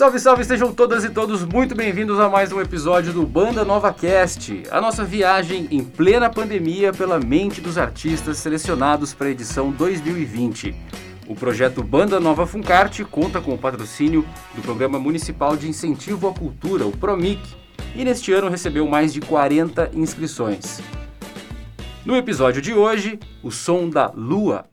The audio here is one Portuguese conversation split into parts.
Salve, salve, sejam todas e todos muito bem-vindos a mais um episódio do Banda Nova Cast, a nossa viagem em plena pandemia pela mente dos artistas selecionados para a edição 2020. O projeto Banda Nova Funcarte conta com o patrocínio do Programa Municipal de Incentivo à Cultura, o PROMIC, e neste ano recebeu mais de 40 inscrições. No episódio de hoje, o som da lua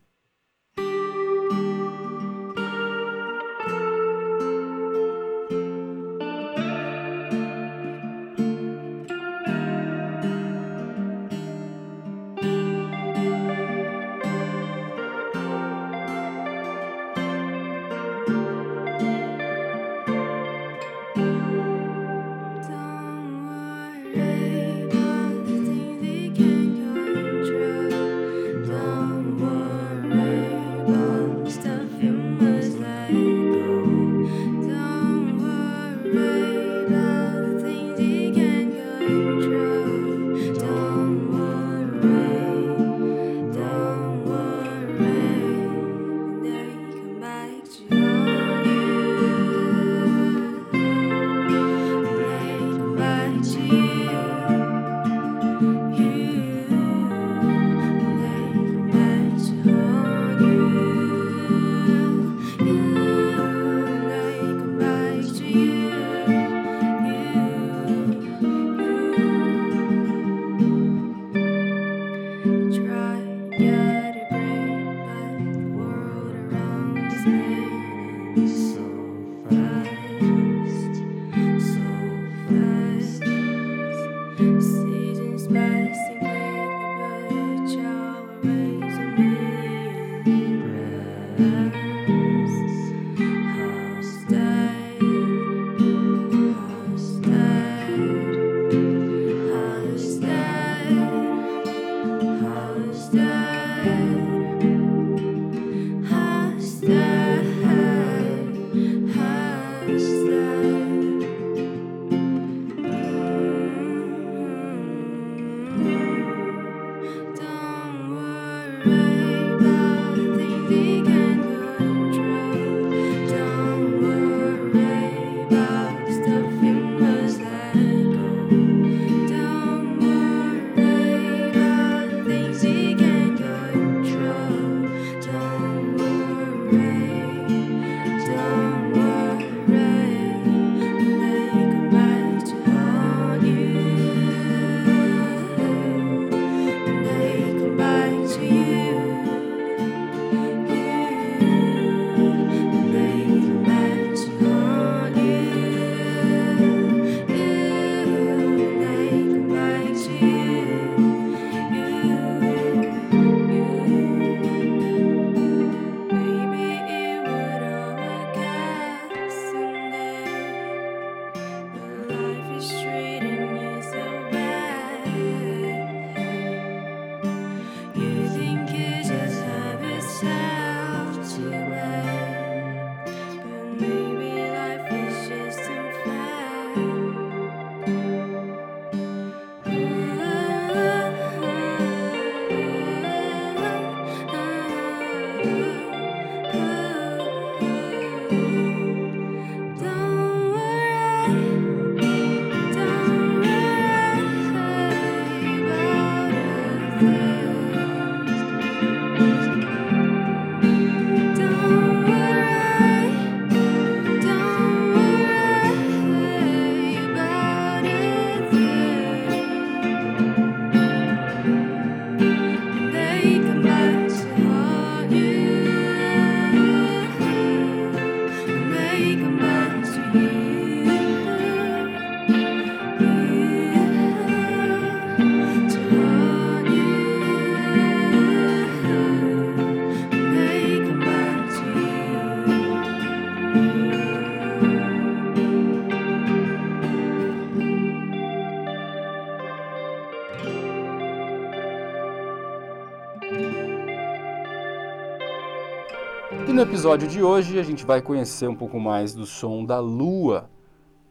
episódio de hoje a gente vai conhecer um pouco mais do som da Lua,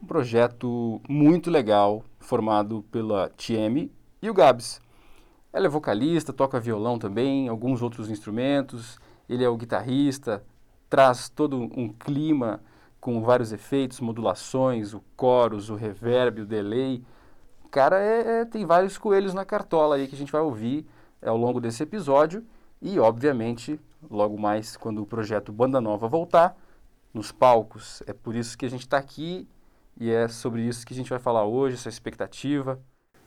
um projeto muito legal formado pela Tiemi e o Gabs. Ela é vocalista, toca violão também, alguns outros instrumentos, ele é o guitarrista, traz todo um clima com vários efeitos, modulações, o chorus, o reverb, o delay. Cara, é, é, tem vários coelhos na cartola aí que a gente vai ouvir é, ao longo desse episódio. E, obviamente, logo mais quando o projeto Banda Nova voltar, nos palcos. É por isso que a gente está aqui e é sobre isso que a gente vai falar hoje, essa expectativa.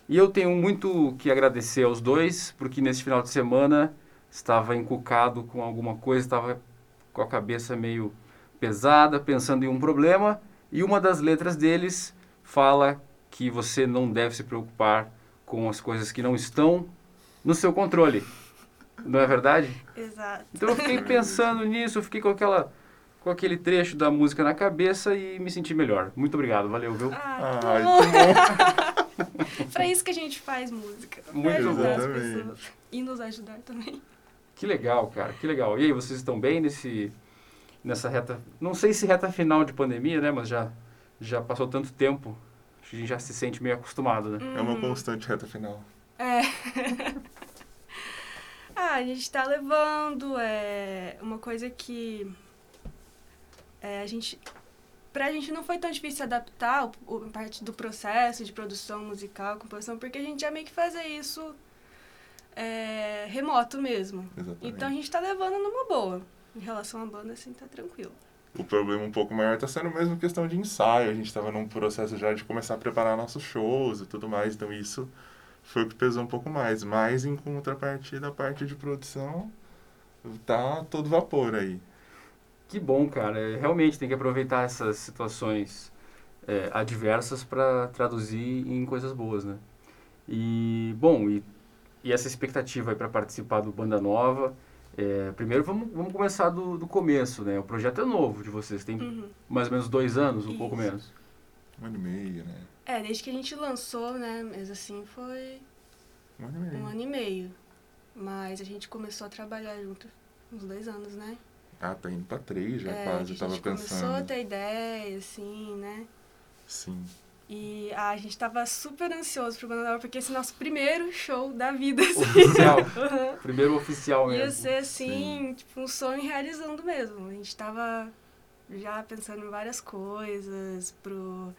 E eu tenho muito que agradecer aos dois, porque nesse final de semana estava encucado com alguma coisa, estava com a cabeça meio pesada, pensando em um problema, e uma das letras deles fala que você não deve se preocupar com as coisas que não estão no seu controle. Não é verdade? Exato. Então eu fiquei pensando nisso, eu fiquei com aquela com aquele trecho da música na cabeça e me senti melhor. Muito obrigado, valeu, viu? Ah, Ai, bom. que bom. pra isso que a gente faz música. Muito pra ajudar as pessoas. E nos ajudar também. Que legal, cara, que legal. E aí, vocês estão bem nesse nessa reta, não sei se reta final de pandemia, né, mas já já passou tanto tempo, acho que a gente já se sente meio acostumado, né? É uma constante reta final. É. ah, a gente tá levando. É uma coisa que. É, a gente. Pra gente não foi tão difícil adaptar o, o- parte do processo de produção musical, composição, porque a gente já meio que fazia isso é, remoto mesmo. Exatamente. Então a gente tá levando numa boa. Em relação à banda, assim, tá tranquilo. O problema um pouco maior tá sendo mesmo questão de ensaio. A gente tava num processo já de começar a preparar nossos shows e tudo mais. Então isso foi o que pesou um pouco mais. Mas em contrapartida, a parte de produção tá todo vapor aí. Que bom, cara. É, Realmente tem que aproveitar essas situações é, adversas para traduzir em coisas boas, né? E, bom, e, e essa expectativa para participar do Banda Nova. é, primeiro vamos, vamos começar do, do começo, né? O projeto é novo de vocês, tem Uhum. mais ou menos dois anos, um pouco Isso. menos. Um ano e meio, né? É, desde que a gente lançou, né? Mas assim, foi Um ano e meio. um ano e meio. Mas a gente começou a trabalhar junto uns dois anos, né? Ah, tá indo pra três já é, quase, eu a tava gente começou a pensando. ter ideia, assim, né? Sim. E ah, a gente tava super ansioso pro Nova, porque esse é nosso primeiro show da vida, assim. Oficial. Uhum. Primeiro oficial Ia mesmo. ser, assim, tipo, um sonho realizando mesmo. A gente tava já pensando em várias coisas pro,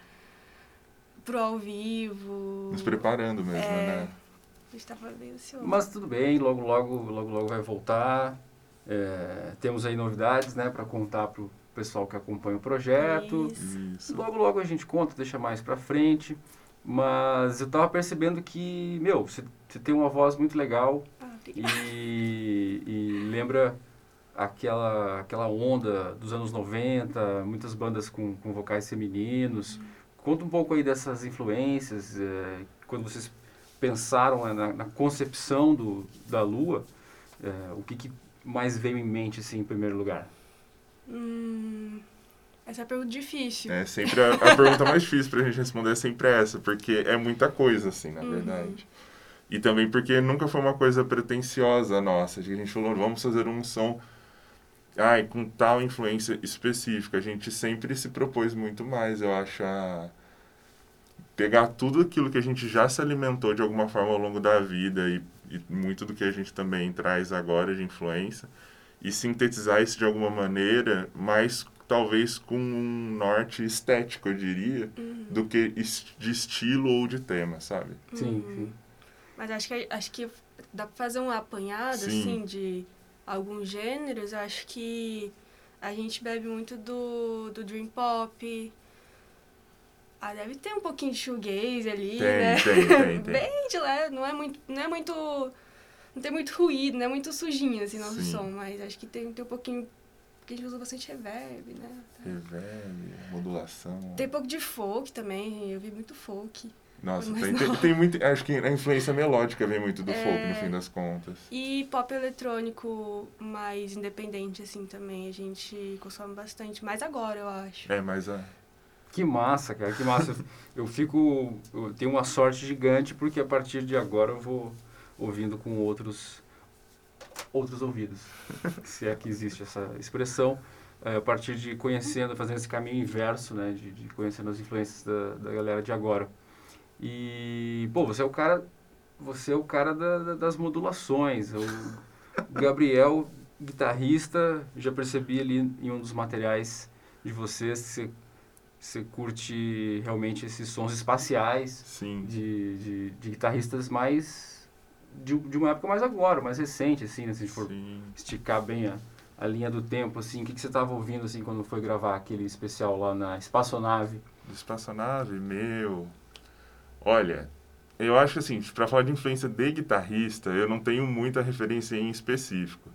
pro ao vivo. Nos preparando mesmo, É. né? A gente tava bem ansioso. Mas tudo bem, logo, logo, logo, logo vai voltar. É, temos aí novidades, né, para contar pro pessoal que acompanha o projeto. Isso. Isso. Logo, logo a gente conta, deixa mais pra frente. Mas eu tava percebendo que, meu, você, tem uma voz muito legal Ah, e, e lembra aquela, aquela onda dos anos 90, muitas bandas com, com vocais femininos. Conta um pouco aí dessas influências, é, quando vocês pensaram né, na, na concepção do, da Lua, é, o que, que mais veio em mente, assim, em primeiro lugar? Hum, essa é uma pergunta difícil. É sempre a, a pergunta mais difícil pra gente responder é sempre essa, porque é muita coisa, assim, na Uhum. verdade. E também porque nunca foi uma coisa pretensiosa nossa. de que A gente falou, vamos fazer um som ai, com tal influência específica. A gente sempre se propôs muito mais, eu acho, a pegar tudo aquilo que a gente já se alimentou de alguma forma ao longo da vida e, e muito do que a gente também traz agora de influência e sintetizar isso de alguma maneira, mas talvez com um norte estético, eu diria, Uhum. do que de estilo ou de tema, sabe? Sim, Uhum. sim. Mas acho que, acho que dá pra fazer um apanhado, Sim. assim, de alguns gêneros. Acho que a gente bebe muito do, do Dream Pop. Ah, deve ter um pouquinho de shoegaze ali, Tem, né? tem, tem, tem. Bem de leve, não é muito... Não é muito... Não tem muito ruído, não é muito sujinho, assim, nosso Sim. som. Mas acho que tem, tem um pouquinho... Porque a gente usa bastante reverb, né? Reverb, modulação. Tem um pouco de folk também, eu vi muito folk. Nossa, tem, tem, tem muito. Acho que a influência melódica vem muito do folk, no É. fim das contas. E pop eletrônico mais independente, assim, também. A gente consome bastante. Mais agora, eu acho. É, mas a. Que massa, cara, que massa. eu fico. Eu tenho uma sorte gigante porque a partir de agora eu vou ouvindo com outros outros ouvidos. se é que existe essa expressão. É, a partir de conhecendo, fazendo esse caminho inverso, né? De, de conhecendo as influências da, da galera de agora. E, pô, você é o cara. Você é o cara da- da- das modulações. O Gabriel, guitarrista, já percebi ali em um dos materiais de você, você, você curte realmente esses sons espaciais Sim. de, de, de guitarristas mais de, de uma época mais agora, mais recente, assim, né? Se a gente for Sim. esticar bem a, a linha do tempo, assim, o que, que você estava ouvindo, assim, quando foi gravar aquele especial lá na Espaçonave? Espaçonave, meu. Olha, eu acho assim, pra falar de influência de guitarrista, eu não tenho muita referência em específico.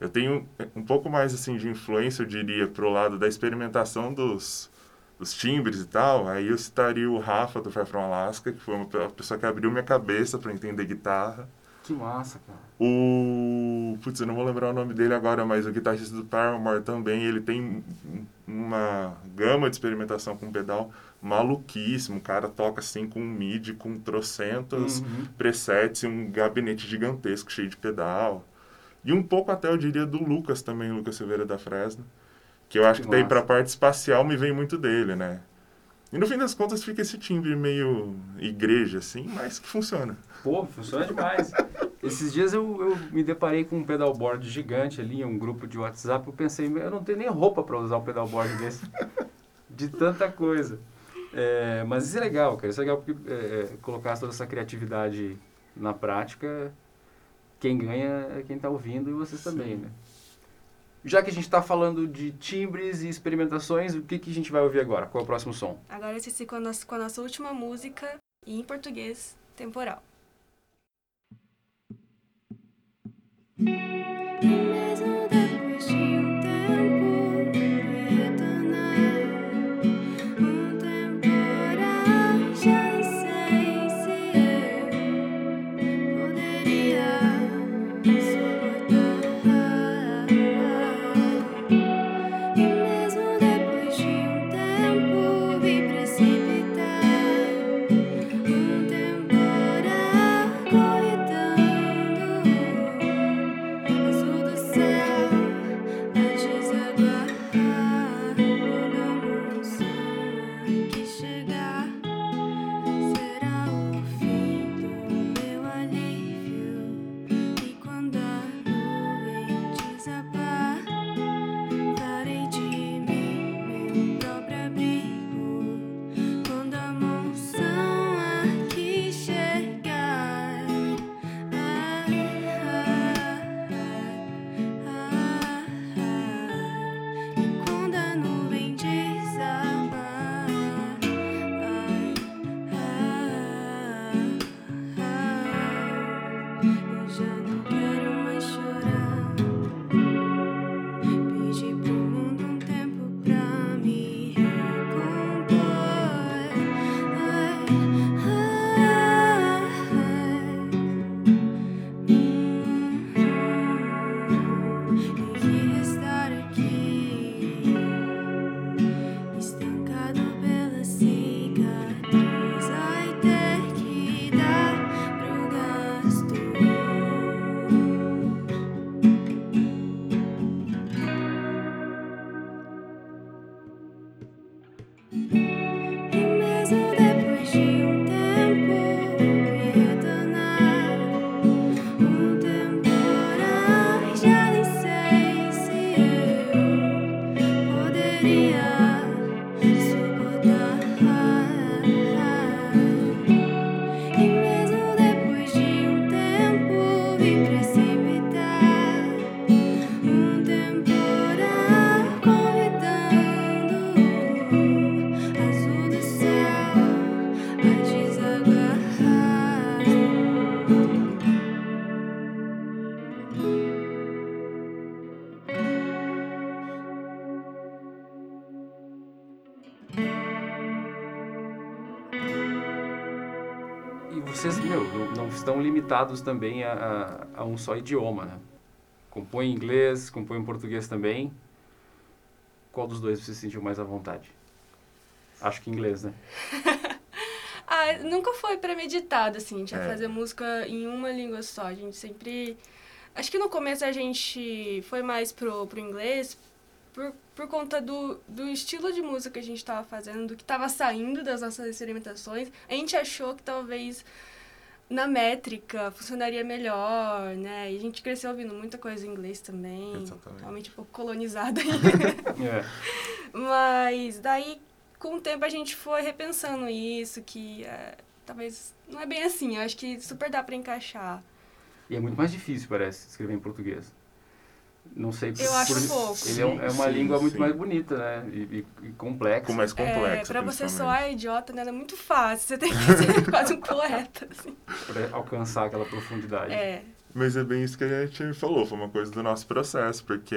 Eu tenho um pouco mais assim de influência, eu diria, pro lado da experimentação dos, dos timbres e tal. Aí eu citaria o Rafa do Far From Alaska, que foi uma pessoa que abriu minha cabeça para entender guitarra. Que massa, cara. O. Putz, eu não vou lembrar o nome dele agora, mas o guitarrista do Paramore também, ele tem um- uma gama de experimentação com pedal maluquíssimo. O cara toca assim com um MIDI, com trocentos Uhum. presets e um gabinete gigantesco cheio de pedal. E um pouco até, eu diria, do Lucas também, Lucas Silveira da Fresno. Que eu acho Que que daí massa. pra parte espacial me vem muito dele, né? E no fim das contas fica esse timbre meio igreja, assim, mas que funciona. Pô, funciona demais. Esses dias eu, eu me deparei com um pedalboard gigante ali, em um grupo de WhatsApp. Eu pensei, eu não tenho nem roupa para usar um pedalboard desse. De tanta coisa. É, mas isso é legal, cara. Isso é legal porque é, é, colocar toda essa criatividade na prática, quem ganha é quem está ouvindo e vocês também, né? Já que a gente está falando de timbres e experimentações, o que, que a gente vai ouvir agora? Qual é o próximo som? Agora esse com a nossa, com a nossa última música, e em português, temporal. E também a, a, a um só idioma, né? Compõe em inglês, compõe em português também. Qual dos dois você se sentiu mais à vontade? Acho que inglês, né? Ah, nunca foi premeditado, assim, de É. fazer música em uma língua só. A gente sempre. Acho que no começo a gente foi mais pro, pro inglês por, por conta do, do estilo de música que a gente tava fazendo, do que tava saindo das nossas experimentações. A gente achou que talvez na métrica funcionaria melhor, né? E a gente cresceu ouvindo muita coisa em inglês também. Exatamente. Realmente um pouco colonizada ainda. É. Mas daí, com o tempo, a gente foi repensando isso, que é, talvez não é bem assim. Eu acho que super dá pra encaixar. E é muito mais difícil, parece, escrever em português. Não sei Eu acho um pouco. Ele é, um- é uma Sim, língua muito sim. mais bonita, né? E, e- e complexa. Com mais complexa, é, pra você principalmente. soar idiota, né? É muito fácil. Você tem que ser quase um poeta, assim. Pra alcançar aquela profundidade. É. Mas é bem isso que a gente falou, foi uma coisa do nosso processo, porque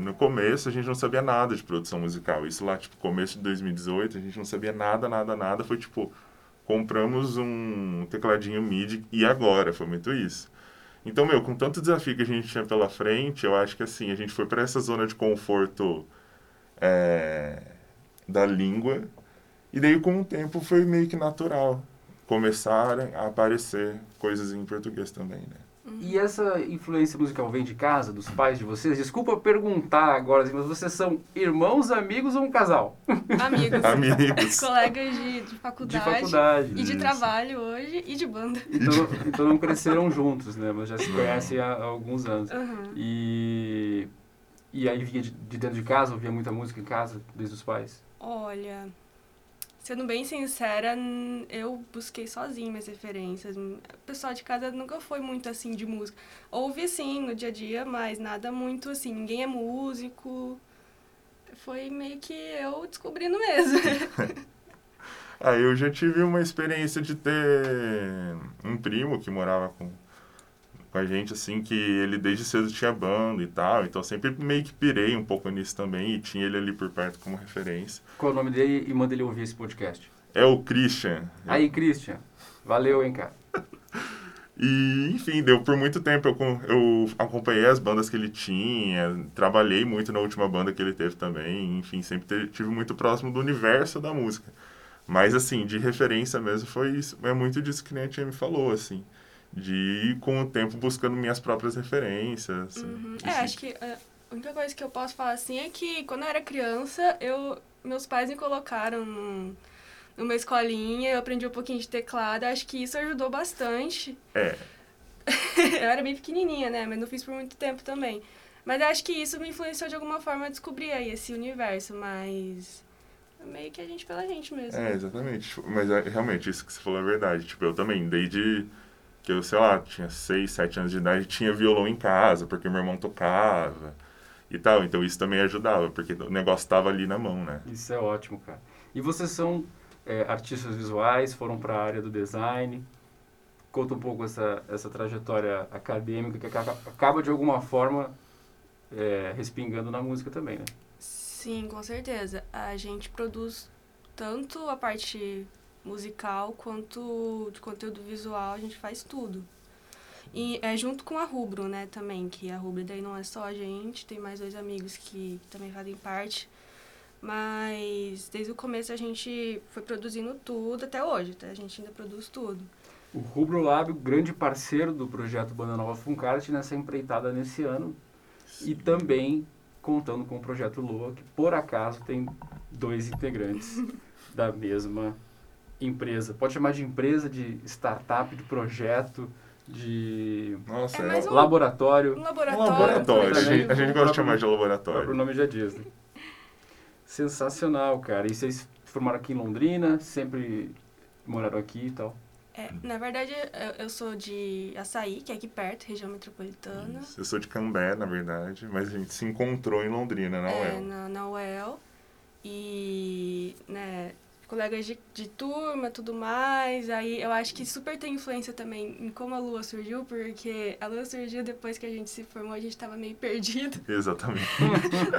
no começo a gente não sabia nada de produção musical. Isso lá, tipo, começo de 2018, a gente não sabia nada, nada, nada. Foi tipo, compramos um tecladinho MIDI e agora, foi muito isso. Então, meu, com tanto desafio que a gente tinha pela frente, eu acho que assim, a gente foi para essa zona de conforto é, da língua, e daí com o tempo foi meio que natural começaram a aparecer coisas em português também, né? E essa influência musical vem de casa, dos pais de vocês? Desculpa perguntar agora, assim, mas vocês são irmãos, amigos ou um casal? Amigos. Amigos. Colegas de, de De faculdade. faculdade. E de Isso. trabalho hoje e de banda. Então, então não cresceram juntos, né? Mas já se conhecem há, há alguns anos. Aham. E, e aí vinha de, de dentro de casa, ouvia muita música em casa, desde os pais? Olha, sendo bem sincera, eu busquei sozinha minhas referências. O pessoal de casa nunca foi muito assim de música. Ouvi sim no dia a dia, mas nada muito assim. Ninguém é músico. Foi meio que eu descobrindo mesmo. Aí eu já tive uma experiência de ter um primo que morava com, com a gente, assim, que ele desde cedo tinha banda e tal, então sempre meio que pirei um pouco nisso também e tinha ele ali por perto como referência. Qual é o nome dele e manda ele ouvir esse podcast? É o Christian. Aí, Christian, valeu, hein, cara. E, enfim, deu por muito tempo. Eu, eu acompanhei as bandas que ele tinha, trabalhei muito na última banda que ele teve também. Enfim, sempre tive muito próximo do universo da música. Mas, assim, de referência mesmo, foi isso. É muito disso que nem a tia me falou, assim. De ir com o tempo buscando minhas próprias referências. assim. Uhum. É, acho que é, a única coisa que eu posso falar assim é que quando eu era criança, eu, meus pais me colocaram num- numa escolinha, eu aprendi um pouquinho de teclado, acho que isso ajudou bastante. É, eu era bem pequenininha, né, mas não fiz por muito tempo também. Mas acho que isso me influenciou de alguma forma a descobrir aí esse universo, mas meio que a gente pela gente mesmo. É, exatamente. Tipo, Mas é, realmente, isso que você falou é verdade. Tipo, eu também, desde que eu, sei lá, tinha 6, 7 anos de idade, tinha violão em casa, porque meu irmão tocava e tal. Então isso também ajudava, porque o negócio tava ali na mão, né? Isso é ótimo, cara. E vocês são é, artistas visuais, foram para a área do design. Conta um pouco essa, essa trajetória acadêmica que acaba, acaba de alguma forma é, respingando na música também, né? Sim, com certeza. A gente produz tanto a parte musical quanto de conteúdo visual, a gente faz tudo. E é junto com a Rubro, né, também, que a Rubro daí não é só a gente, tem mais dois amigos que também fazem parte. Mas desde o começo a gente foi produzindo tudo até hoje, tá? A gente ainda produz tudo. O Rubro Lab, grande parceiro do projeto Banda Nova Funcart nessa empreitada nesse ano. E também contando com o projeto Lua, que por acaso tem dois integrantes da mesma empresa. Pode chamar de empresa, de startup, de projeto, de Nossa, É é, mais um um- laboratório. Um laboratório. laboratório. A gente, a gente gosta de chamar de O laboratório. nome já diz, né? Sensacional, cara. E vocês formaram aqui em Londrina, sempre moraram aqui e tal. É, na verdade, eu, eu sou de Açaí, que é aqui perto, região metropolitana. Isso. Eu sou de Cambé, na verdade, mas a gente se encontrou em Londrina, na é, UEL. na, na UEL. E, né, colegas de, de turma, tudo mais. Aí eu acho que super tem influência também em como a Lua surgiu, porque a Lua surgiu depois que a gente se formou, a gente tava meio perdido, Exatamente.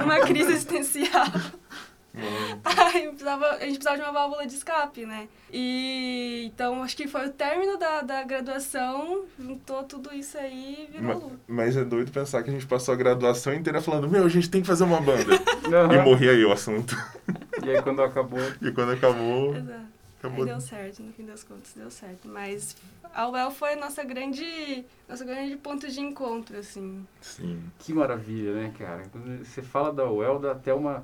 numa crise existencial. Aí precisava, a gente precisava de uma válvula de escape, né? E então acho que foi o término da, da graduação, juntou tudo isso aí e virou ma- Lua. Mas é doido pensar que a gente passou a graduação inteira falando, meu, a gente tem que fazer uma banda. E morria aí o assunto. E aí quando acabou, E quando acabou, Exato. Aí acabou. deu certo, no fim das contas deu certo. Mas a UEL foi a nossa grande, nosso grande ponto de encontro, assim. Sim. que maravilha, né, cara? Quando você fala da UEL, dá até uma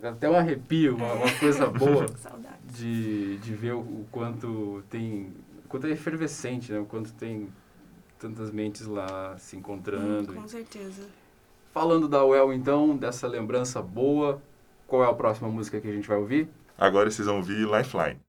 dá até um arrepio, uma, uma coisa boa Saudade. de, de ver o, o quanto tem quanto é efervescente, né? O quanto tem tantas mentes lá se encontrando. Com certeza. Falando da UEL, então, dessa lembrança boa, qual é a próxima música que a gente vai ouvir? Agora vocês vão ouvir Lifeline.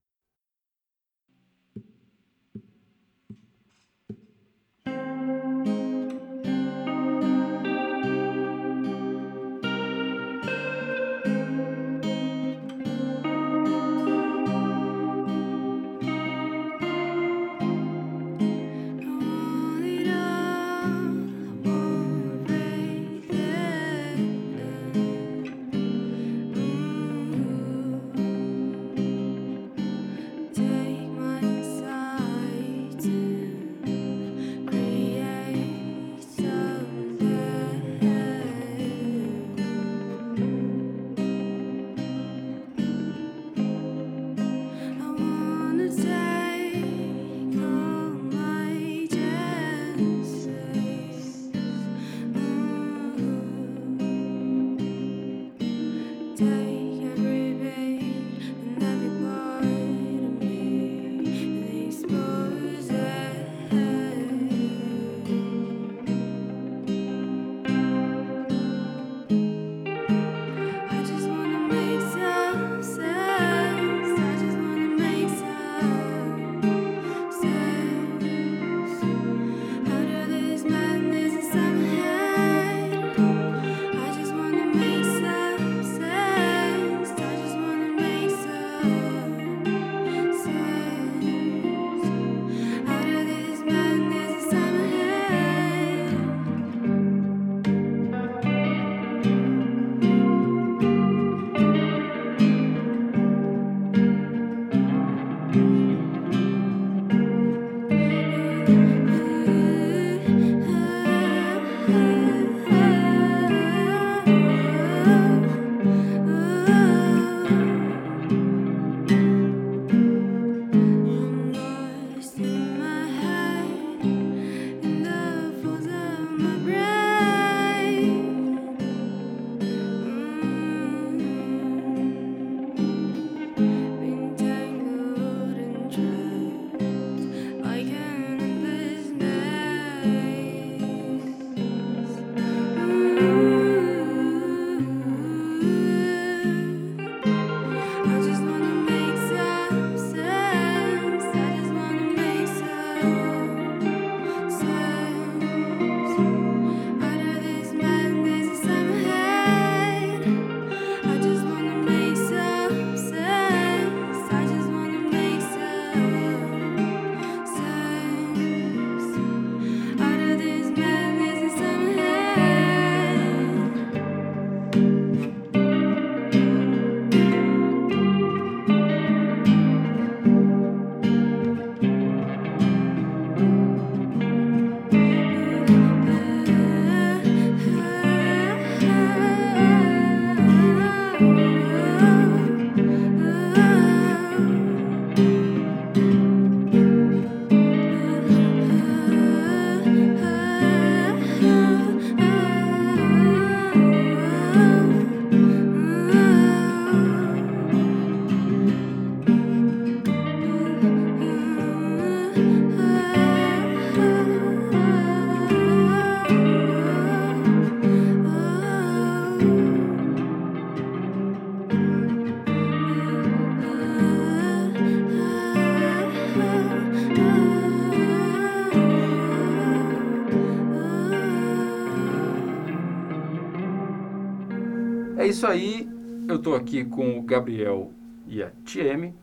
Isso aí, eu tô aqui com o Gabriel e a Tieme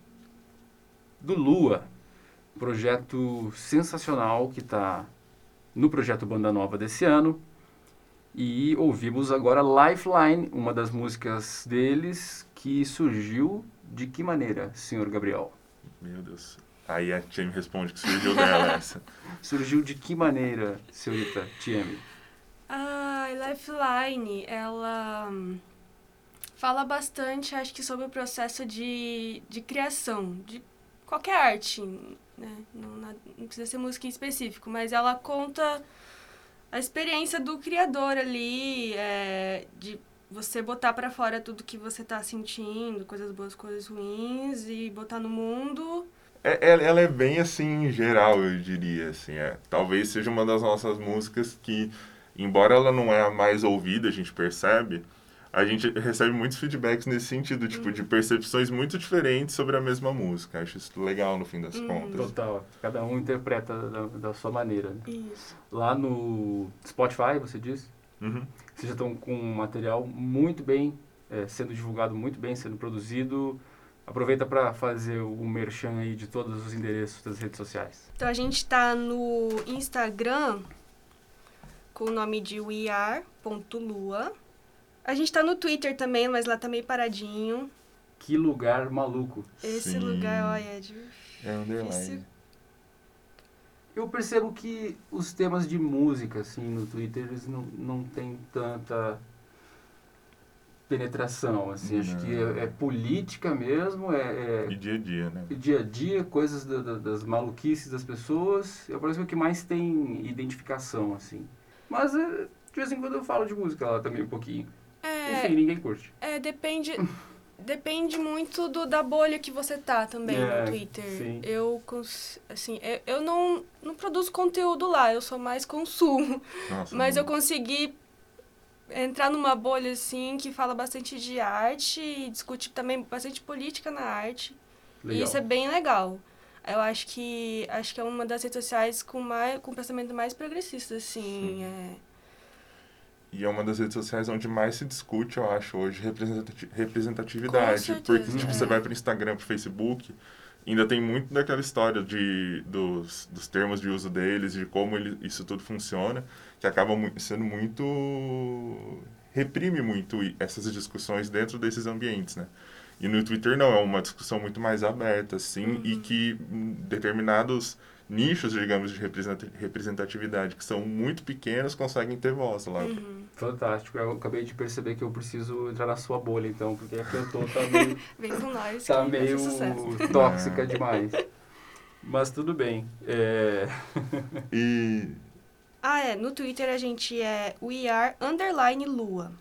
do Lua, projeto sensacional que está no projeto Banda Nova desse ano. E ouvimos agora Lifeline, uma das músicas deles que surgiu de que maneira, senhor Gabriel? Meu Deus. Aí a Tia me responde que surgiu dela essa. Surgiu de que maneira, senhorita Tieme? A Lifeline, ela hum, fala bastante, acho que, sobre o processo de, de criação, de qualquer arte, né? Não, não precisa ser música em específico, mas ela conta a experiência do criador ali, é, de você botar pra fora tudo que você tá sentindo, coisas boas, coisas ruins, e botar no mundo. É, ela, ela é bem assim, geral, eu diria, assim, é. Talvez seja uma das nossas músicas que, embora ela não é a mais ouvida, a gente percebe, a gente recebe muitos feedbacks nesse sentido, tipo, de percepções muito diferentes sobre a mesma música. Acho isso legal, no fim das contas. Total. Cada um interpreta da, da sua maneira. né? Isso. Lá no Spotify, você disse, Uhum. vocês já estão com um material muito bem, é, sendo divulgado muito bem, sendo produzido. Aproveita para fazer o merchan aí de todos os endereços das redes sociais. Então a gente tá no Instagram com o nome de weare.lua. A gente tá no Twitter também, mas lá tá meio paradinho. Que lugar maluco. Esse Sim. lugar, olha, é de... É underline. Esse- Eu percebo que os temas de música, assim, no Twitter, eles não, não têm tanta penetração, assim. Acho Não. que é, é política mesmo, é, E é dia a dia, né? dia a dia, coisas da- da- das maluquices das pessoas. Eu parece que é o que mais tem identificação, assim. Mas, é, de vez em quando eu falo de música lá também um pouquinho. É, Enfim, ninguém curte. é, depende... Depende muito do, da bolha que você tá também É, no Twitter. sim. Eu, cons- assim, eu, eu não, não produzo conteúdo lá, eu sou mais consumo. Nossa, Mas eu muito. consegui entrar numa bolha, assim, que fala bastante de arte e discute também bastante política na arte. E Legal. isso é bem legal. Eu acho que acho que é uma das redes sociais com mais com pensamento mais progressista, assim. É. E é uma das redes sociais onde mais se discute, eu acho, hoje, representati- representatividade. Certeza, Porque, tipo, é. você vai pro Instagram, pro Facebook, ainda tem muito daquela história de, dos, dos termos de uso deles, de como ele, isso tudo funciona, que acaba sendo muito... reprime muito essas discussões dentro desses ambientes, né? E no Twitter não, é uma discussão muito mais aberta, assim, e que hum, determinados nichos, digamos, de representa- representatividade, que são muito pequenos, conseguem ter voz lá. Uhum. Fantástico. Eu acabei de perceber que eu preciso entrar na sua bolha, então, porque aqui eu tô tá meio, Vem com nós tá meio tóxica demais. Mas tudo bem. É... E Ah, é. No Twitter a gente é weare underline lua.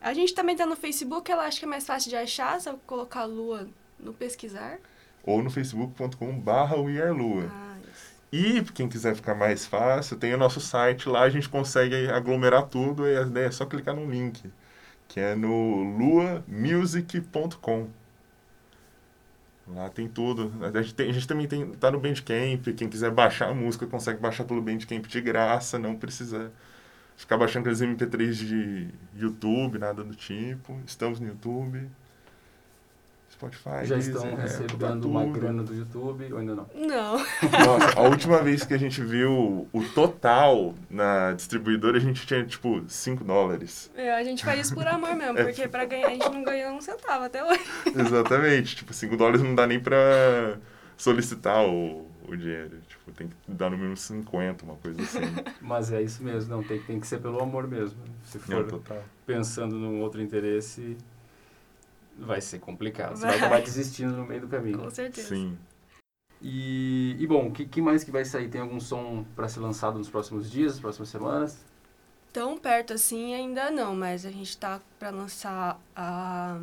A gente também tá no Facebook, ela acha que é mais fácil de achar, só colocar lua no pesquisar. Ou no facebook.com barra wearlua. Ah. E quem quiser ficar mais fácil, tem o nosso site lá, a gente consegue aglomerar tudo e a ideia é só clicar no link, que é no luamusic.com. Lá tem tudo. A gente, tem- a gente também tem, tá no Bandcamp, quem quiser baixar a música consegue baixar pelo Bandcamp de graça, não precisa ficar baixando aqueles MP3 de YouTube, nada do tipo. Estamos no YouTube. Spotify, Já estão é, tá recebendo uma tudo. grana do YouTube ou ainda não? Não. Nossa, a última vez que a gente viu o total na distribuidora, a gente tinha, tipo, 5 dólares. É, a gente faz isso por amor mesmo, É. porque pra ganhar a gente não ganhou um centavo até hoje. Exatamente. tipo, 5 dólares não dá nem pra solicitar o, o dinheiro. Tipo, tem que dar no mínimo 50, uma coisa assim. Mas é isso mesmo, não, tem, tem que ser pelo amor mesmo. Se É, for total. pensando num outro interesse, vai ser complicado. Você vai acabar desistindo no meio do caminho. Com certeza. Sim. E, e bom, o que, que mais que vai sair? Tem algum som para ser lançado nos próximos dias, nas próximas semanas? Tão perto assim ainda não, mas a gente tá pra lançar a,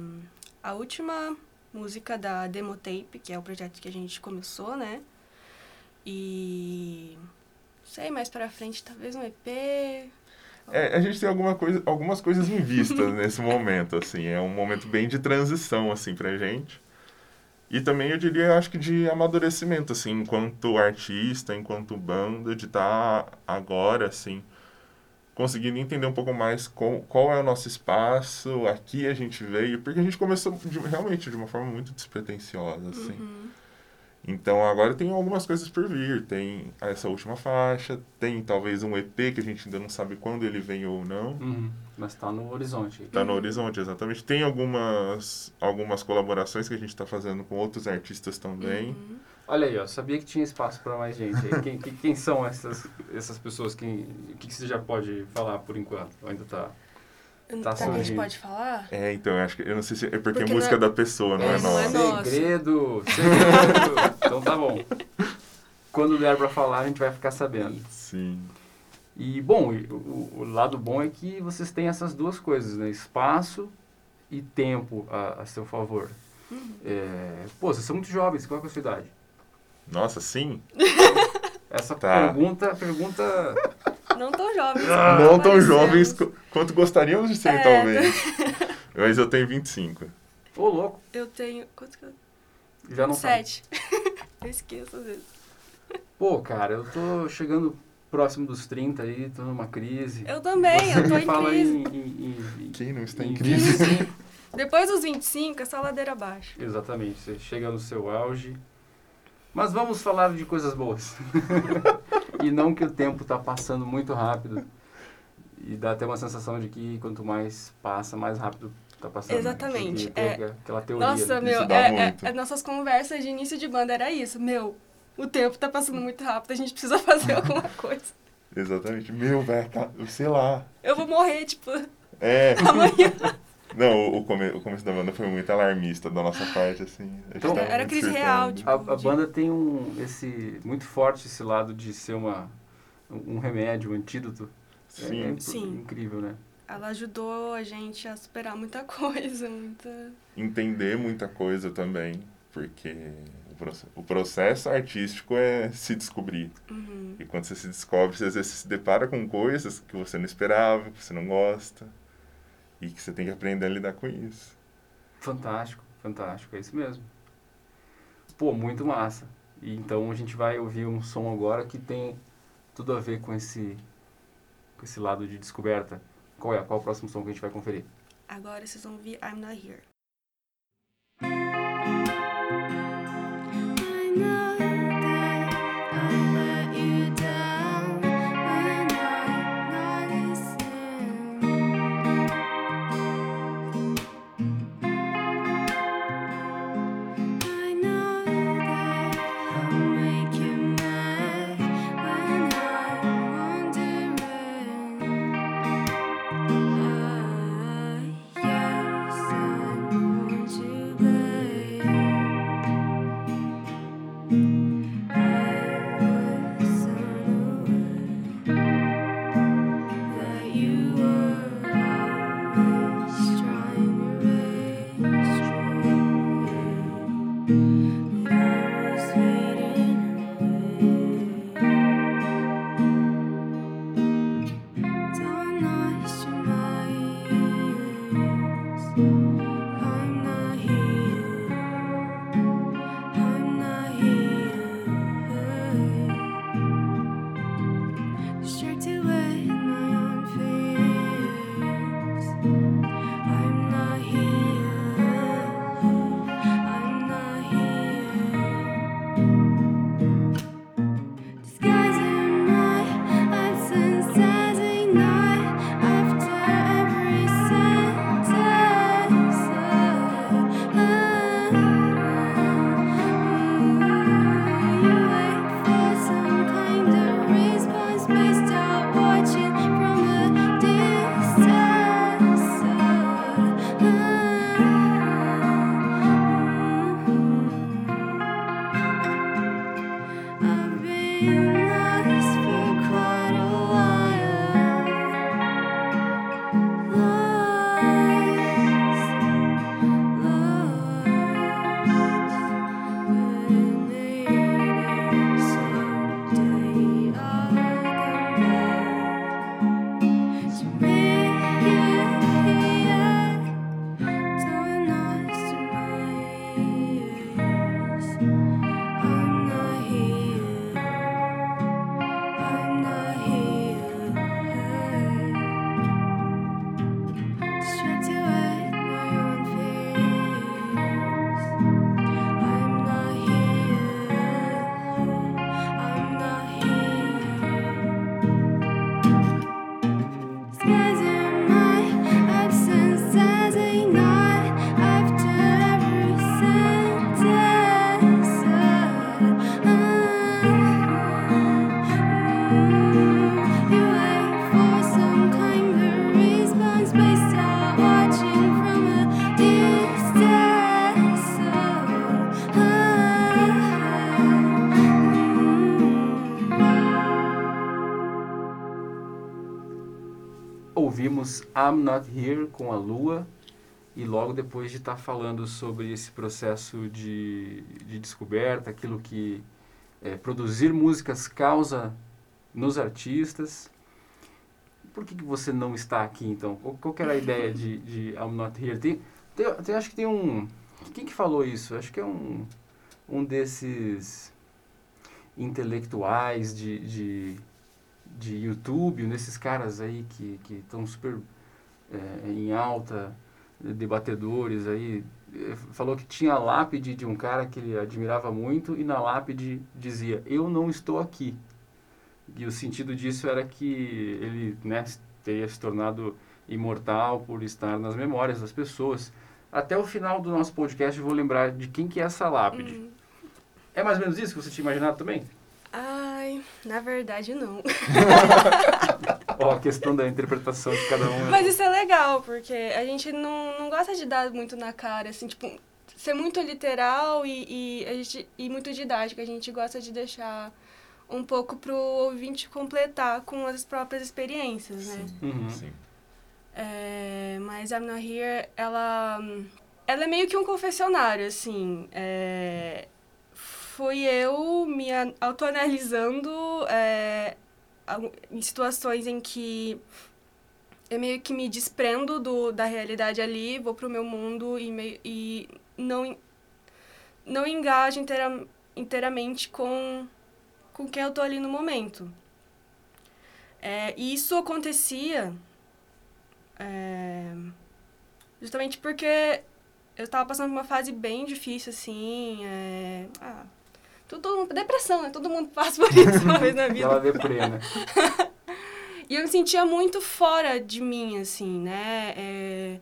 a última música da Demo Tape, que é o projeto que a gente começou, né? E. Não sei, mais pra frente, talvez um EP. É, a gente tem alguma coisa, algumas coisas em vista nesse momento, assim. É um momento bem de transição, assim, pra gente. E também, eu diria, acho que de amadurecimento, assim, enquanto artista, enquanto banda, de estar agora, assim, conseguindo entender um pouco mais qual, qual é o nosso espaço, aqui a gente veio, porque a gente começou de- realmente de uma forma muito despretensiosa, assim. Uhum. Então agora tem algumas coisas por vir. Tem essa última faixa, tem talvez um EP que a gente ainda não sabe quando ele vem ou não. Uhum. Mas tá no horizonte. Tá no horizonte, exatamente. Tem algumas, algumas colaborações que a gente tá fazendo com outros artistas também. Uhum. Olha aí, ó, sabia que tinha espaço para mais gente. aí. Quem, quem, quem são essas, essas pessoas? Quem, o que, que você já pode falar por enquanto? Ou Ainda tá. Tá que a gente pode falar? É, então, eu acho que eu não sei se é porque, Porque é música não é- da pessoa, não É, é, não é nossa. nossa. Segredo! Segredo! então tá bom. Quando der pra falar, a gente vai ficar sabendo. Sim. E, bom, o, o lado bom é que vocês têm essas duas coisas, né? Espaço e tempo a, a seu favor. É, pô, vocês são muito jovens, qual é a sua idade? Nossa, sim? Essa Tá. pergunta, pergunta Não tão jovens. Não como tão jovens qu- quanto gostaríamos de ser, É. talvez. Mas eu tenho 25. Ô, louco, Eu tenho. Quanto que eu já não. Sete. eu esqueço às vezes. Pô, cara, eu tô chegando próximo dos 30 aí, tô numa crise. Eu também, eu tô Você em fala crise. Em, em, em, Quem não está em em crise? 25. Depois dos 25, é só ladeira abaixo. Exatamente, você chega no seu auge. Mas vamos falar de coisas boas. E não que o tempo tá passando muito rápido. E dá até uma sensação de que quanto mais passa, mais rápido tá passando. Exatamente, tem é. aquela teoria. Nossa, né? meu, é, é, é- nossas conversas de início de banda era isso. Meu, o tempo tá passando muito rápido, a gente precisa fazer alguma coisa. Exatamente. Meu, velho, tá- eu sei lá. Eu vou morrer, tipo, É. amanhã. Não, o, come- o começo da banda foi muito alarmista da nossa parte, assim. Então, era crise real, tipo, A, a banda tem um esse muito forte esse lado de ser uma um remédio, um antídoto. É- Sim. É, Sim. incrível, né? Ela ajudou a gente a superar muita coisa, muita. entender muita coisa também, porque o processo artístico é se descobrir. Uhum. E quando você se descobre, você às vezes se depara com coisas que você não esperava, que você não gosta, e que você tem que aprender a lidar com isso. Fantástico, fantástico, é isso mesmo. Pô, muito massa. E então a gente vai ouvir um som agora que tem tudo a ver com esse com esse lado de descoberta. Qual é? Qual é o próximo som que a gente vai conferir? Agora vocês vão ouvir I'm Not Here. I'm Not Here com a Lua e logo depois de estar falando sobre esse processo de, de descoberta, aquilo que é, produzir músicas causa nos artistas. Por que, que você não está aqui, então? Qual, qual era a ideia de, de I'm Not Here? Tem, tem, tem- acho que tem um... Quem que falou isso? Acho que é um, um desses intelectuais de, de, de YouTube, um desses caras aí que estão super é, em alta, debatedores aí, eh, falou que tinha a lápide de um cara que ele admirava muito e na lápide dizia, eu não estou aqui. E o sentido disso era que ele né, teria se tornado imortal por estar nas memórias das pessoas. Até o final do nosso podcast eu vou lembrar de quem que é essa lápide. Hum. É mais ou menos isso que você tinha imaginado também? Ai, na verdade não. Ó, a questão da interpretação de cada um. é- Mas isso é legal, porque a gente não, não gosta de dar muito na cara, assim, tipo, ser muito literal e, e, a gente, e muito didático. A gente gosta de deixar um pouco pro ouvinte completar com as próprias experiências, né? Uhum. Sim. É, mas I'm Not Here, ela, ela é meio que um confessionário, assim. É, fui eu me autoanalisando é, em situações em que eu meio que me desprendo do, da realidade ali, vou pro meu mundo e, meio, e não, não engajo inteira, inteiramente com, com quem eu tô ali no momento. É, e isso acontecia é, justamente porque eu tava passando por uma fase bem difícil, assim. É, ah, tudo, depressão, né? Todo mundo passa por isso uma vez na vida. Ela deprê, né? E eu me sentia muito fora de mim, assim, né? É,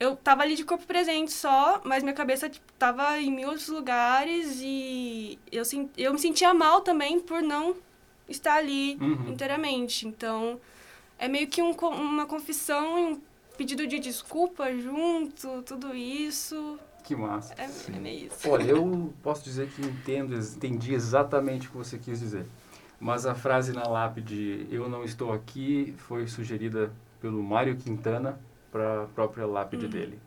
eu tava ali de corpo presente só, mas minha cabeça tipo, tava em mil outros lugares e eu, eu me sentia mal também por não estar ali Uhum. inteiramente. Então, é meio que um uma confissão e um pedido de desculpa junto, tudo isso. Que massa. É, é meio isso. Olha, eu posso dizer que entendo, entendi exatamente o que você quis dizer. Mas a frase na lápide, eu não estou aqui, foi sugerida pelo Mário Quintana para a própria lápide Uhum. dele.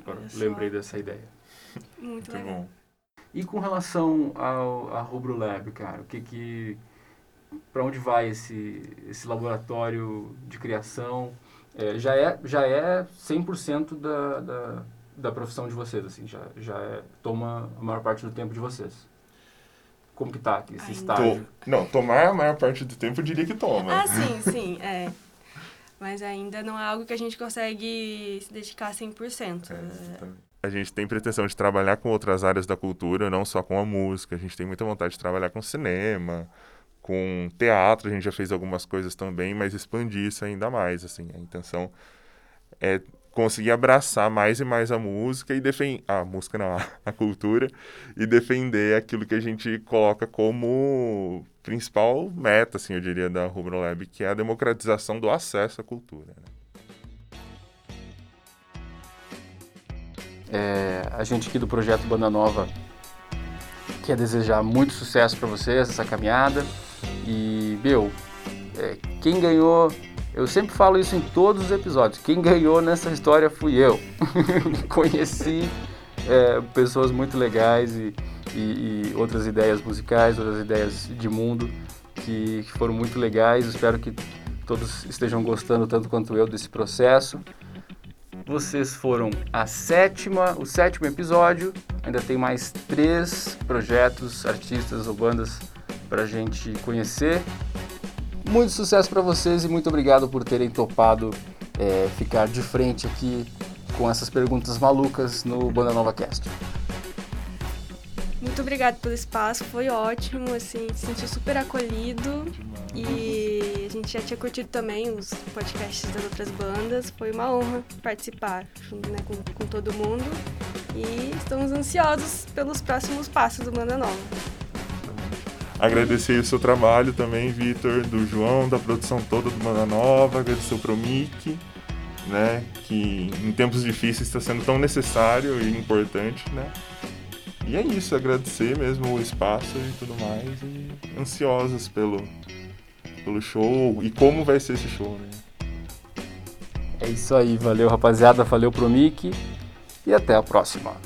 Agora, lembrei dessa ideia. Muito Muito legal. bom. E com relação ao a Rubro Lab, cara, o que que para onde vai esse esse laboratório de criação? É, já é já é 100% da, da da profissão de vocês assim, já já é, toma a maior parte do tempo de vocês. Como que tá aqui esse Ainda. estágio? To- Não, tomar a maior parte do tempo eu diria que toma. Ah, sim, sim, é. Mas ainda não é algo que a gente consegue se dedicar 100%. É, É, exatamente. A gente tem pretensão de trabalhar com outras áreas da cultura, não só com a música. A gente tem muita vontade de trabalhar com cinema, com teatro. A gente já fez algumas coisas também, mas expandir isso ainda mais. Assim, a intenção é conseguir abraçar mais e mais a música e defender a música não, a, cultura e defender aquilo que a gente coloca como principal meta, assim, eu diria, da Rubro Lab, que é a democratização do acesso à cultura. né? É, a gente aqui do projeto Banda Nova quer desejar muito sucesso para vocês essa caminhada e meu, é, quem ganhou eu sempre falo isso em todos os episódios. Quem ganhou nessa história fui eu. Conheci é, pessoas muito legais e, e- e outras ideias musicais, outras ideias de mundo que, que foram muito legais. Espero que todos estejam gostando tanto quanto eu desse processo. Vocês foram a sétima, o sétimo episódio. Ainda tem mais três projetos, artistas ou bandas para gente conhecer. Muito sucesso para vocês e muito obrigado por terem topado é, ficar de frente aqui com essas perguntas malucas no Banda Nova Cast. Muito obrigada pelo espaço, foi ótimo, assim, se senti super acolhido. E a gente já tinha curtido também os podcasts das outras bandas. Foi uma honra participar junto né, com, com todo mundo. E estamos ansiosos pelos próximos passos do Banda Nova. Agradecer o seu trabalho também, Vitor, do João, da produção toda do Banda Nova, agradecer o Promic, né, que em tempos difíceis está sendo tão necessário e importante, né. E é isso, agradecer mesmo o espaço e tudo mais, e ansiosos pelo, pelo show e como vai ser esse show, né. É isso aí, valeu rapaziada, valeu pro Mickey e até a próxima.